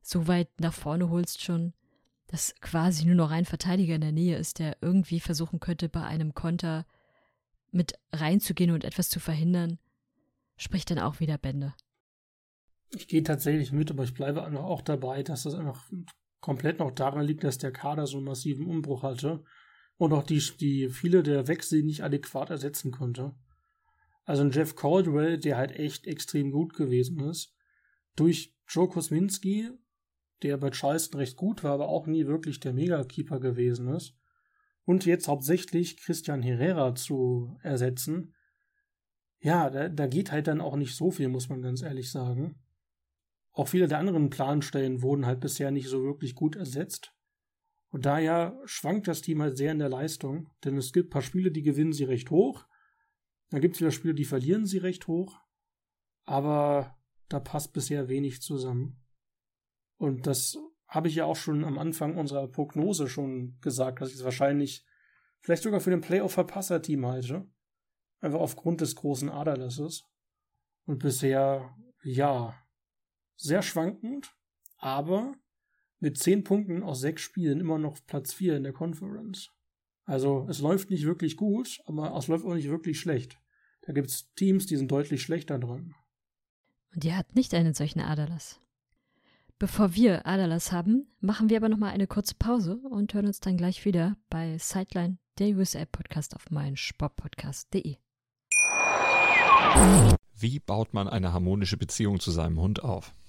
so weit nach vorne holst schon, dass quasi nur noch ein Verteidiger in der Nähe ist, der irgendwie versuchen könnte, bei einem Konter mit reinzugehen und etwas zu verhindern, spricht dann auch wieder Bände. Ich gehe tatsächlich mit, aber ich bleibe auch dabei, dass das einfach komplett noch daran liegt, dass der Kader so einen massiven Umbruch hatte und auch die, die viele der Wechsel nicht adäquat ersetzen konnte. Also ein Jeff Caldwell, der halt echt extrem gut gewesen ist, durch Joe Kosminski, der bei Charleston recht gut war, aber auch nie wirklich der Megakeeper gewesen ist, und jetzt hauptsächlich Christian Herrera zu ersetzen, ja, da, da geht halt dann auch nicht so viel, muss man ganz ehrlich sagen. Auch viele der anderen Planstellen wurden halt bisher nicht so wirklich gut ersetzt. Und daher schwankt das Team halt sehr in der Leistung, denn es gibt ein paar Spiele, die gewinnen sie recht hoch. Dann gibt es wieder Spiele, die verlieren sie recht hoch. Aber da passt bisher wenig zusammen. Und das habe ich ja auch schon am Anfang unserer Prognose schon gesagt, dass ich es wahrscheinlich vielleicht sogar für den Playoff-Verpasser-Team halte. Einfach aufgrund des großen Aderlasses. Und bisher, ja, sehr schwankend, aber mit zehn Punkten aus sechs Spielen immer noch Platz vier in der Conference. Also es läuft nicht wirklich gut, aber es läuft auch nicht wirklich schlecht. Da gibt es Teams, die sind deutlich schlechter dran. Und ihr habt nicht einen solchen Aderlass. Bevor wir Aderlass haben, machen wir aber nochmal eine kurze Pause und hören uns dann gleich wieder bei Sideline, der USA-Podcast auf meinsportpodcast.de. Wie baut man eine harmonische Beziehung zu seinem Hund auf?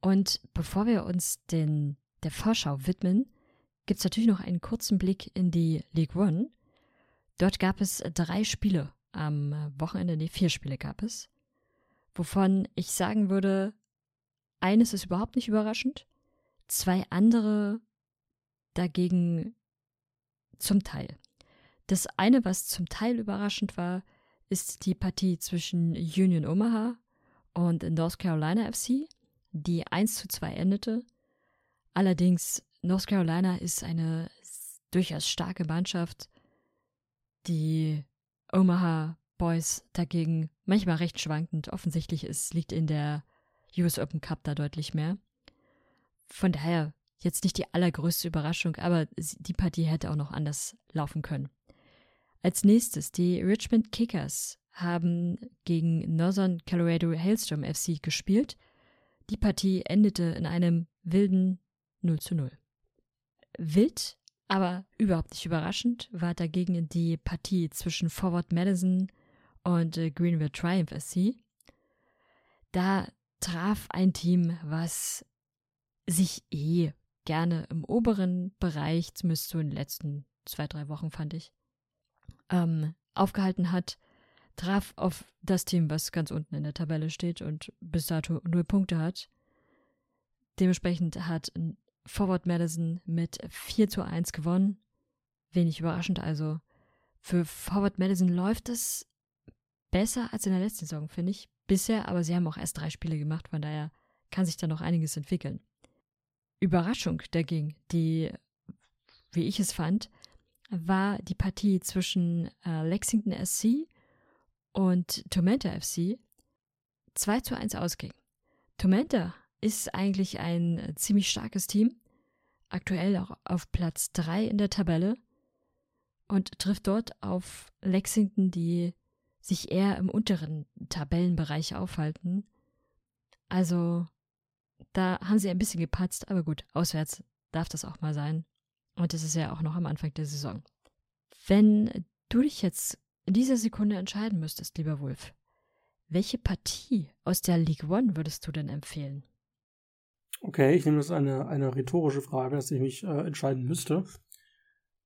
Und bevor wir uns den, der Vorschau widmen, gibt es natürlich noch einen kurzen Blick in die League One. Dort gab es drei Spiele am Wochenende, nee, vier Spiele gab es, wovon ich sagen würde, eines ist überhaupt nicht überraschend, zwei andere dagegen zum Teil. Das eine, was zum Teil überraschend war, ist die Partie zwischen Union Omaha und North Carolina FC, die 1 zu 2 endete. Allerdings North Carolina ist eine durchaus starke Mannschaft. Die Omaha Boys dagegen manchmal recht schwankend. Offensichtlich es liegt in der US Open Cup da deutlich mehr. Von daher jetzt nicht die allergrößte Überraschung, aber die Partie hätte auch noch anders laufen können. Als nächstes, die Richmond Kickers haben gegen Northern Colorado Hailstorm FC gespielt. Die Partie endete in einem wilden 0 zu 0. Wild, aber überhaupt nicht überraschend, war dagegen die Partie zwischen Forward Madison und äh, Greenville Triumph SC. Da traf ein Team, was sich eh gerne im oberen Bereich, zumindest so in den letzten zwei, drei Wochen fand ich, ähm, aufgehalten hat, traf auf das Team, was ganz unten in der Tabelle steht und bis dato null Punkte hat. Dementsprechend hat Forward Madison mit 4 zu 1 gewonnen. Wenig überraschend also. Für Forward Madison läuft es besser als in der letzten Saison, finde ich. Bisher, aber sie haben auch erst drei Spiele gemacht, von daher kann sich da noch einiges entwickeln. Überraschung dagegen, die, wie ich es fand, war die Partie zwischen äh, Lexington SC und Tomenta FC 2 zu 1 ausging. Tomenta ist eigentlich ein ziemlich starkes Team, aktuell auch auf Platz 3 in der Tabelle und trifft dort auf Lexington, die sich eher im unteren Tabellenbereich aufhalten. Also da haben sie ein bisschen gepatzt, aber gut, auswärts darf das auch mal sein. Und es ist ja auch noch am Anfang der Saison. Wenn du dich jetzt in dieser Sekunde entscheiden müsstest, lieber Wolf, welche Partie aus der League One würdest du denn empfehlen? Okay, ich nehme das eine, eine rhetorische Frage, dass ich mich äh, entscheiden müsste.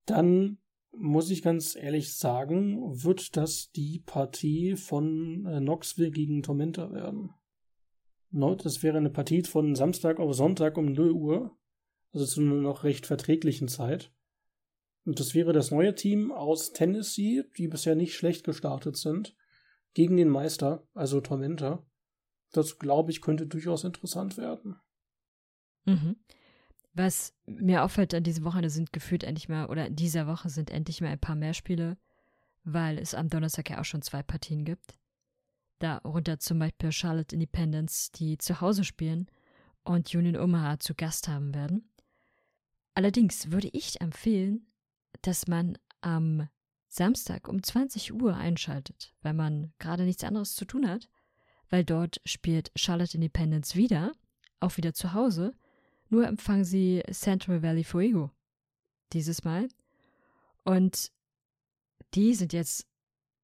Dann muss ich ganz ehrlich sagen, wird das die Partie von äh, Knoxville gegen Tormenta werden. Das wäre eine Partie von Samstag auf Sonntag um 0 Uhr, also zu einer noch recht verträglichen Zeit. Und das wäre das neue Team aus Tennessee, die bisher nicht schlecht gestartet sind, gegen den Meister, also Tormenta. Das, glaube ich, könnte durchaus interessant werden. Mhm. Was mir auffällt an diesem Wochenende sind gefühlt endlich mal, oder in dieser Woche sind endlich mal ein paar mehr Spiele, weil es am Donnerstag ja auch schon zwei Partien gibt. Darunter zum Beispiel Charlotte Independence, die zu Hause spielen und Union Omaha zu Gast haben werden. Allerdings würde ich empfehlen, dass man am Samstag um 20 Uhr einschaltet, wenn man gerade nichts anderes zu tun hat, weil dort spielt Charlotte Independence wieder, auch wieder zu Hause nur empfangen sie Central Valley Fuego. Dieses Mal. Und die sind jetzt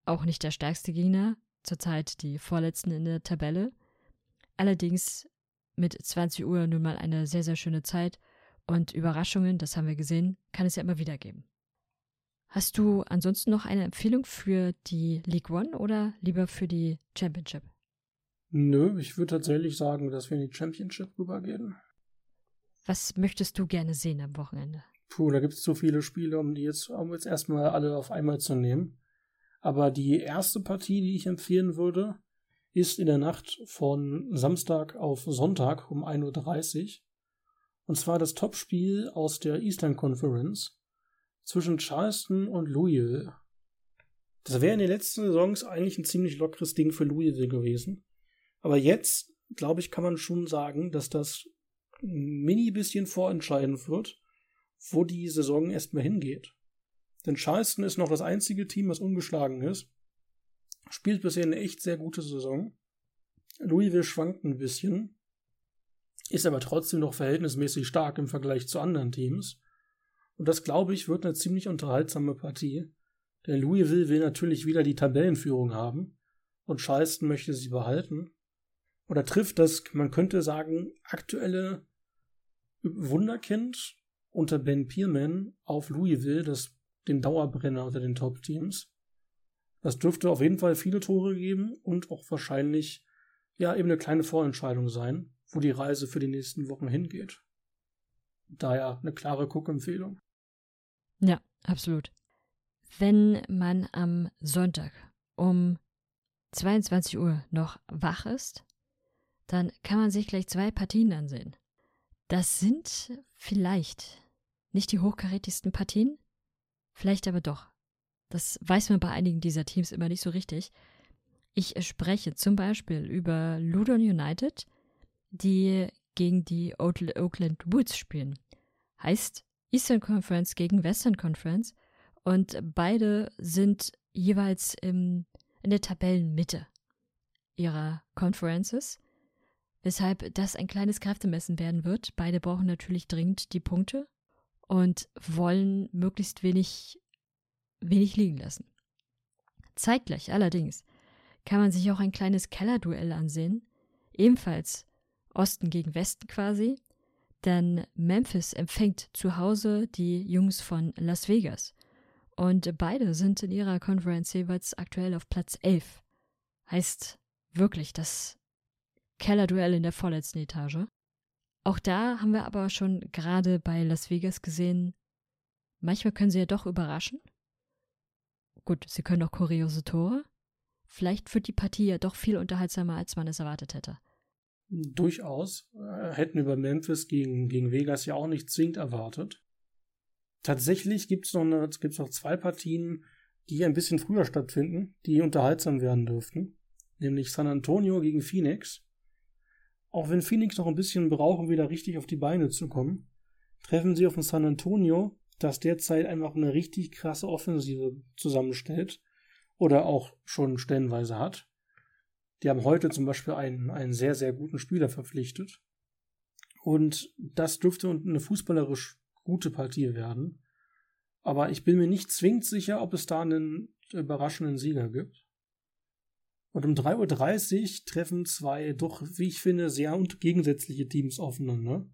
auch nicht der stärkste Gegner, zurzeit die vorletzten in der Tabelle. Allerdings mit 20 Uhr nun mal eine sehr, sehr schöne Zeit Und Überraschungen, das haben wir gesehen, kann es ja immer wieder geben. Hast du ansonsten noch eine Empfehlung für die League One oder lieber für die Championship? Nö, ich würde tatsächlich sagen, dass wir in die Championship rübergehen. Was möchtest du gerne sehen am Wochenende? Puh, da gibt es zu viele Spiele, um die jetzt, um jetzt erstmal alle auf einmal zu nehmen. Aber die erste Partie, die ich empfehlen würde, ist in der Nacht von Samstag auf Sonntag um 1.30 Uhr. Und zwar das Topspiel aus der Eastern Conference zwischen Charleston und Louisville. Das wäre in den letzten Saisons eigentlich ein ziemlich lockeres Ding für Louisville gewesen. Aber jetzt, glaube ich, kann man schon sagen, dass das ein mini bisschen vorentscheiden wird, wo die Saison erstmal hingeht. Denn Charleston ist noch das einzige Team, was ungeschlagen ist Spielt bisher eine echt sehr gute Saison. Louisville schwankt ein bisschen, ist aber trotzdem noch verhältnismäßig stark im Vergleich zu anderen Teams. Und das, glaube ich, wird eine ziemlich unterhaltsame Partie. Denn Louisville will natürlich wieder die Tabellenführung haben und Charleston möchte sie behalten. Oder trifft das, man könnte sagen, aktuelle Wunderkind unter Ben Pierman auf Louisville, das den Dauerbrenner unter den Top-Teams. Das dürfte auf jeden Fall viele Tore geben und auch wahrscheinlich ja eben eine kleine Vorentscheidung sein, wo die Reise für die nächsten Wochen hingeht. Daher eine klare Guckempfehlung. Ja, absolut. Wenn man am Sonntag um 22 Uhr noch wach ist, dann kann man sich gleich zwei Partien ansehen. Das sind vielleicht nicht die hochkarätigsten Partien, vielleicht aber doch. Das weiß man bei einigen dieser Teams immer nicht so richtig. Ich spreche zum Beispiel über Ludon United, die gegen die Oakland Woods spielen. Heißt Eastern Conference gegen Western Conference und beide sind jeweils im, in der Tabellenmitte ihrer Conferences, weshalb das ein kleines Kräftemessen werden wird. Beide brauchen natürlich dringend die Punkte und wollen möglichst wenig wenig liegen lassen. Zeitgleich allerdings kann man sich auch ein kleines Kellerduell ansehen, ebenfalls Osten gegen Westen quasi, denn Memphis empfängt zu Hause die Jungs von Las Vegas und beide sind in ihrer Conference jeweils aktuell auf Platz 11. Heißt wirklich das Kellerduell in der vorletzten Etage. Auch da haben wir aber schon gerade bei Las Vegas gesehen, manchmal können sie ja doch überraschen Gut, sie können auch kuriose Tore. Vielleicht wird die Partie ja doch viel unterhaltsamer, als man es erwartet hätte. Durchaus. Äh, hätten über Memphis gegen, gegen Vegas ja auch nicht zwingend erwartet. Tatsächlich gibt es noch, noch zwei Partien, die ein bisschen früher stattfinden, die unterhaltsam werden dürften. Nämlich San Antonio gegen Phoenix. Auch wenn Phoenix noch ein bisschen brauchen, wieder richtig auf die Beine zu kommen, treffen sie auf den San Antonio, das derzeit einfach eine richtig krasse Offensive zusammenstellt oder auch schon stellenweise hat. Die haben heute zum Beispiel einen, einen sehr, sehr guten Spieler verpflichtet. Und das dürfte eine fußballerisch gute Partie werden. Aber ich bin mir nicht zwingend sicher, ob es da einen überraschenden Sieger gibt. Und um 3.30 Uhr treffen zwei doch, wie ich finde, sehr gegensätzliche Teams aufeinander.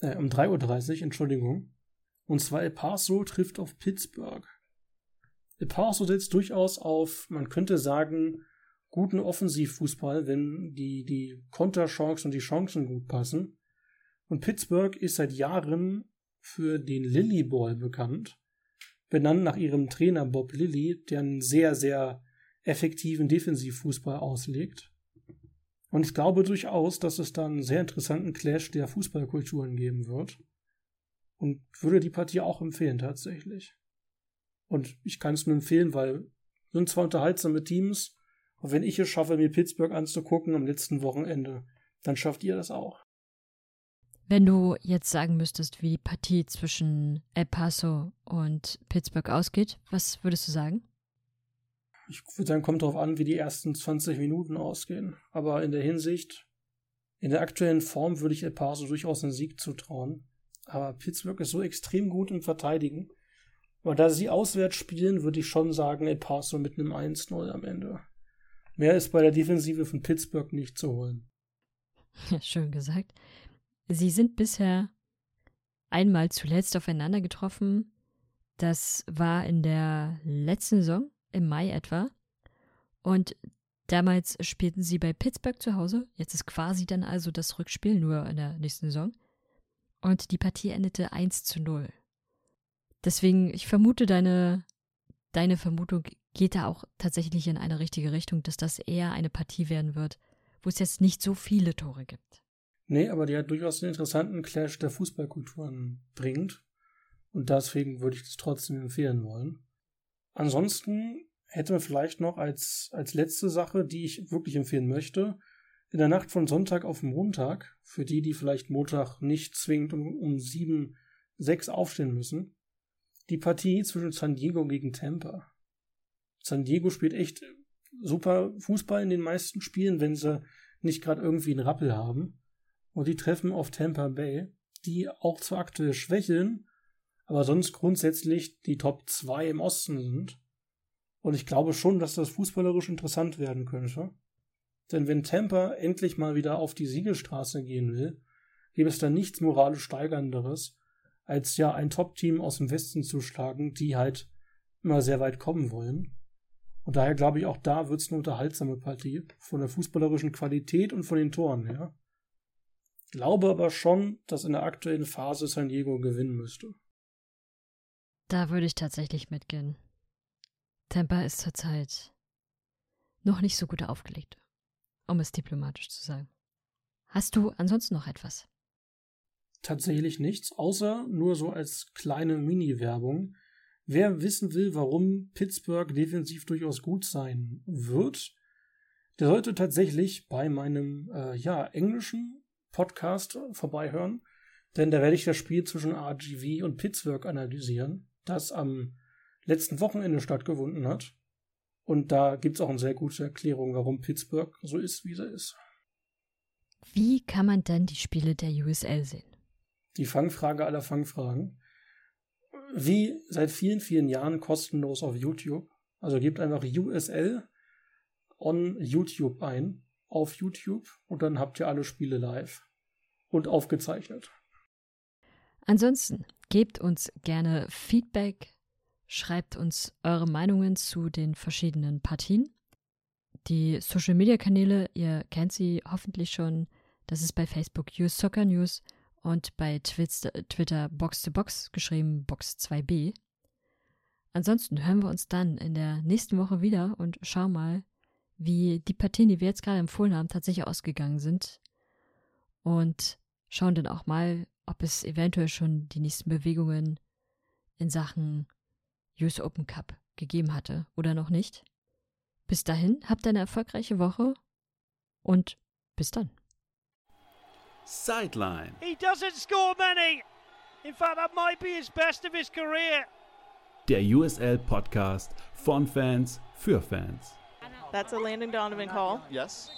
Äh, um 3.30 Uhr, Entschuldigung. Und zwar El Paso trifft auf Pittsburgh. El Paso setzt durchaus auf, man könnte sagen, guten Offensivfußball, wenn die, die Konterchancen und die Chancen gut passen. Und Pittsburgh ist seit Jahren für den Lilly Ball bekannt, benannt nach ihrem Trainer Bob Lilly, der einen sehr, sehr effektiven Defensivfußball auslegt. Und ich glaube durchaus, dass es da einen sehr interessanten Clash der Fußballkulturen geben wird und würde die Partie auch empfehlen tatsächlich. Und ich kann es nur empfehlen, weil sind zwar unterhaltsame Teams, aber wenn ich es schaffe, mir Pittsburgh anzugucken am letzten Wochenende, dann schafft ihr das auch. Wenn du jetzt sagen müsstest, wie die Partie zwischen El Paso und Pittsburgh ausgeht, was würdest du sagen? Ich würde sagen, kommt darauf an, wie die ersten 20 Minuten ausgehen. Aber in der Hinsicht, in der aktuellen Form würde ich El Paso durchaus einen Sieg zutrauen. Aber Pittsburgh ist so extrem gut im Verteidigen. Aber da sie auswärts spielen, würde ich schon sagen, El Paso mit einem 1-0 am Ende. Mehr ist bei der Defensive von Pittsburgh nicht zu holen. Ja, schön gesagt. Sie sind bisher einmal zuletzt aufeinander getroffen. Das war in der letzten Saison, im Mai etwa. Und damals spielten sie bei Pittsburgh zu Hause. Jetzt ist quasi dann also das Rückspiel nur in der nächsten Saison. Und die Partie endete 1 zu 0. Deswegen, ich vermute, deine, deine Vermutung geht da auch tatsächlich in eine richtige Richtung, dass das eher eine Partie werden wird, wo es jetzt nicht so viele Tore gibt. Nee, aber die hat durchaus einen interessanten Clash der Fußballkulturen bringt. Und deswegen würde ich das trotzdem empfehlen wollen. Ansonsten hätte man vielleicht noch als, als letzte Sache, die ich wirklich empfehlen möchte, in der Nacht von Sonntag auf Montag, für die, die vielleicht Montag nicht zwingend um, um 7, 6 aufstehen müssen, die Partie zwischen San Diego gegen Tampa. San Diego spielt echt super Fußball in den meisten Spielen, wenn sie nicht gerade irgendwie einen Rappel haben. Und die treffen auf Tampa Bay, die auch zwar aktuell schwächeln, aber sonst grundsätzlich die Top 2 im Osten sind. Und ich glaube schon, dass das fußballerisch interessant werden könnte. Denn wenn Tampa endlich mal wieder auf die Siegelstraße gehen will, gibt es da nichts moralisch steigernderes, als ja ein Top-Team aus dem Westen zu schlagen, die halt immer sehr weit kommen wollen. Und daher glaube ich, auch da wird es eine unterhaltsame Partie von der fußballerischen Qualität und von den Toren her. Glaube aber schon, dass in der aktuellen Phase San Diego gewinnen müsste. Da würde ich tatsächlich mitgehen. Tampa ist zurzeit noch nicht so gut aufgelegt, um es diplomatisch zu sagen. Hast du ansonsten noch etwas? Tatsächlich nichts, außer nur so als kleine Mini-Werbung. Wer wissen will, warum Pittsburgh defensiv durchaus gut sein wird, der sollte tatsächlich bei meinem äh, ja, englischen Podcast vorbeihören, denn da werde ich das Spiel zwischen RGV und Pittsburgh analysieren, das am letzten Wochenende stattgefunden hat. Und da gibt es auch eine sehr gute Erklärung, warum Pittsburgh so ist, wie sie ist. Wie kann man denn die Spiele der USL sehen? Die Fangfrage aller Fangfragen wie seit vielen, vielen Jahren kostenlos auf YouTube. Also gebt einfach USL on YouTube ein, auf YouTube, und dann habt ihr alle Spiele live und aufgezeichnet. Ansonsten gebt uns gerne Feedback, schreibt uns eure Meinungen zu den verschiedenen Partien. Die Social Media Kanäle, ihr kennt sie hoffentlich schon. Das ist bei Facebook Use Soccer News und bei Twitter Box to Box geschrieben Box 2b. Ansonsten hören wir uns dann in der nächsten Woche wieder und schauen mal, wie die Partien, die wir jetzt gerade empfohlen haben, tatsächlich ausgegangen sind. Und schauen dann auch mal, ob es eventuell schon die nächsten Bewegungen in Sachen US Open Cup gegeben hatte oder noch nicht. Bis dahin, habt eine erfolgreiche Woche und bis dann. Sideline. He doesn't score many. In fact, that might be his best of his career. Der USL Podcast von Fans für Fans. That's a Landon Donovan call. Yes.